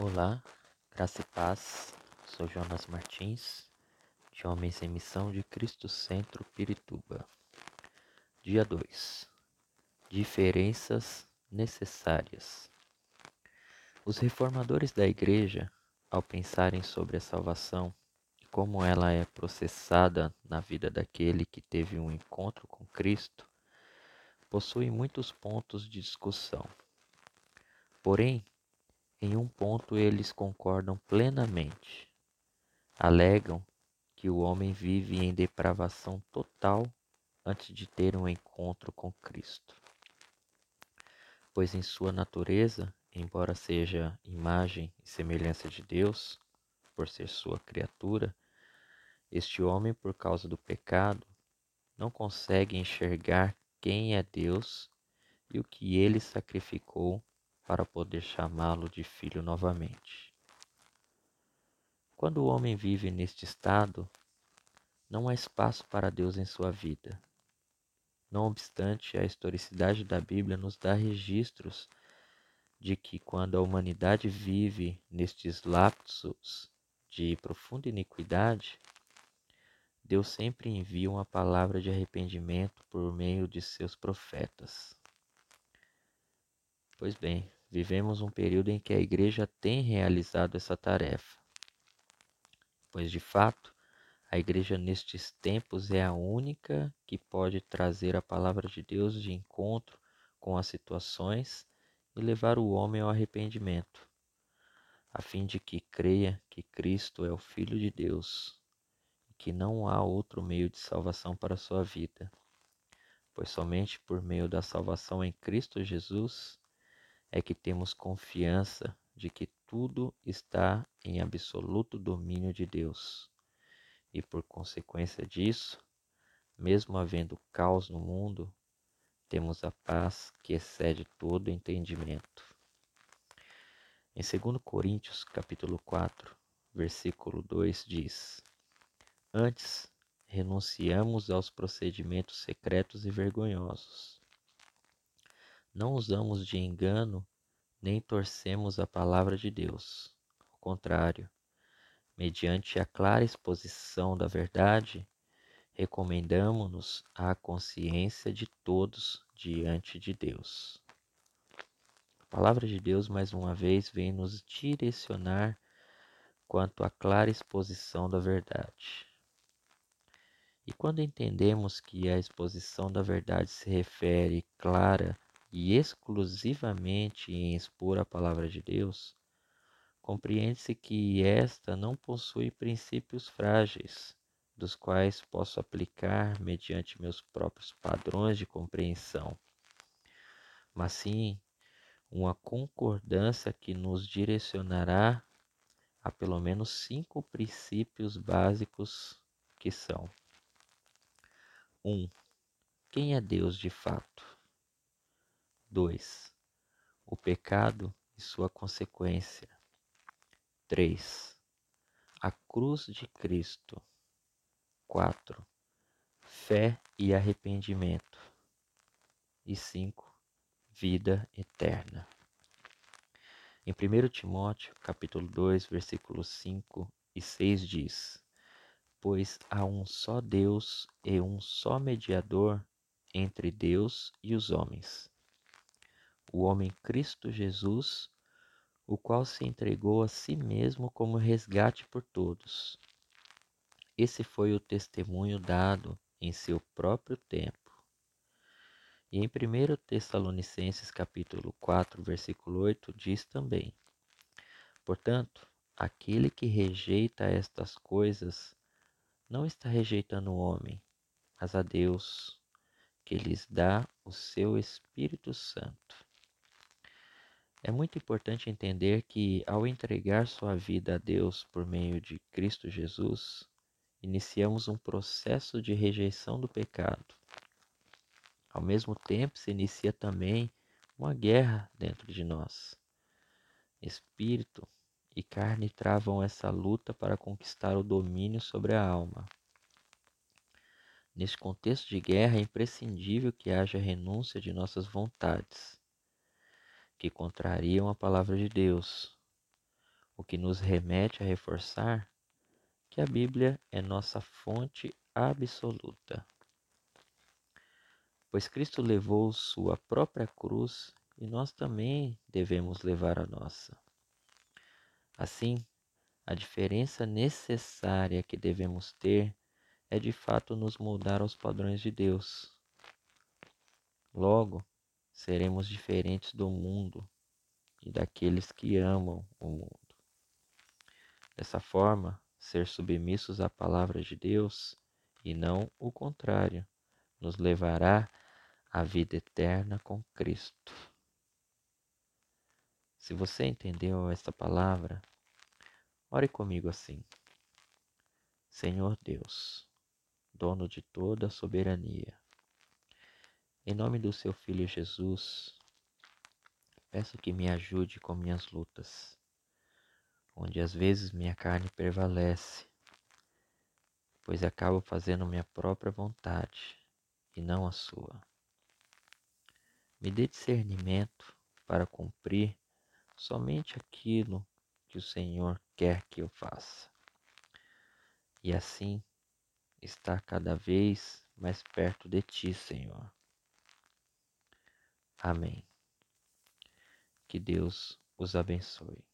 Olá, graça e paz. Sou Jonas Martins, de Homens em Missão de Cristo Centro Pirituba. Dia 2. Diferenças necessárias. Os reformadores da Igreja, ao pensarem sobre a salvação e como ela é processada na vida daquele que teve um encontro com Cristo, possuem muitos pontos de discussão. Porém, em um ponto eles concordam plenamente. Alegam que o homem vive em depravação total antes de ter um encontro com Cristo. Pois em sua natureza, embora seja imagem e semelhança de Deus, por ser sua criatura, este homem, por causa do pecado, não consegue enxergar quem é Deus e o que ele sacrificou para poder chamá-lo de filho novamente. Quando o homem vive neste estado, não há espaço para Deus em sua vida. Não obstante, a historicidade da Bíblia nos dá registros de que quando a humanidade vive nestes lapsos de profunda iniquidade, Deus sempre envia uma palavra de arrependimento por meio de seus profetas. Pois bem, Vivemos um período em que a Igreja tem realizado essa tarefa, pois de fato a Igreja nestes tempos é a única que pode trazer a palavra de Deus de encontro com as situações e levar o homem ao arrependimento, a fim de que creia que Cristo é o Filho de Deus e que não há outro meio de salvação para a sua vida, pois somente por meio da salvação em Cristo Jesus é que temos confiança de que tudo está em absoluto domínio de Deus. E por consequência disso, mesmo havendo caos no mundo, temos a paz que excede todo entendimento. Em 2 Coríntios, capítulo 4, versículo 2 diz: Antes renunciamos aos procedimentos secretos e vergonhosos não usamos de engano nem torcemos a palavra de Deus. Ao contrário, mediante a clara exposição da verdade, recomendamos-nos à consciência de todos diante de Deus. A palavra de Deus, mais uma vez, vem nos direcionar quanto à clara exposição da verdade. E quando entendemos que a exposição da verdade se refere clara e exclusivamente em expor a palavra de Deus, compreende-se que esta não possui princípios frágeis, dos quais posso aplicar mediante meus próprios padrões de compreensão, mas sim uma concordância que nos direcionará a pelo menos cinco princípios básicos que são: 1. Um, quem é Deus de fato? 2. O pecado e sua consequência. 3. A cruz de Cristo. 4. Fé e arrependimento. E 5. Vida eterna. Em 1 Timóteo, capítulo 2, versículos 5 e 6 diz: Pois há um só Deus e um só mediador entre Deus e os homens, o homem Cristo Jesus, o qual se entregou a si mesmo como resgate por todos. Esse foi o testemunho dado em seu próprio tempo. E em 1 Tessalonicenses capítulo 4, versículo 8 diz também: Portanto, aquele que rejeita estas coisas não está rejeitando o homem, mas a Deus, que lhes dá o seu Espírito Santo. É muito importante entender que, ao entregar sua vida a Deus por meio de Cristo Jesus, iniciamos um processo de rejeição do pecado. Ao mesmo tempo, se inicia também uma guerra dentro de nós. Espírito e carne travam essa luta para conquistar o domínio sobre a alma. Neste contexto de guerra, é imprescindível que haja renúncia de nossas vontades que contrariam a palavra de Deus, o que nos remete a reforçar que a Bíblia é nossa fonte absoluta. Pois Cristo levou sua própria cruz e nós também devemos levar a nossa. Assim, a diferença necessária que devemos ter é de fato nos moldar aos padrões de Deus. Logo, seremos diferentes do mundo e daqueles que amam o mundo. Dessa forma, ser submissos à palavra de Deus e não o contrário, nos levará à vida eterna com Cristo. Se você entendeu esta palavra, ore comigo assim: Senhor Deus, dono de toda a soberania, em nome do seu Filho Jesus, peço que me ajude com minhas lutas, onde às vezes minha carne prevalece, pois acabo fazendo minha própria vontade e não a sua. Me dê discernimento para cumprir somente aquilo que o Senhor quer que eu faça. E assim estar cada vez mais perto de Ti, Senhor. Amém. Que Deus os abençoe.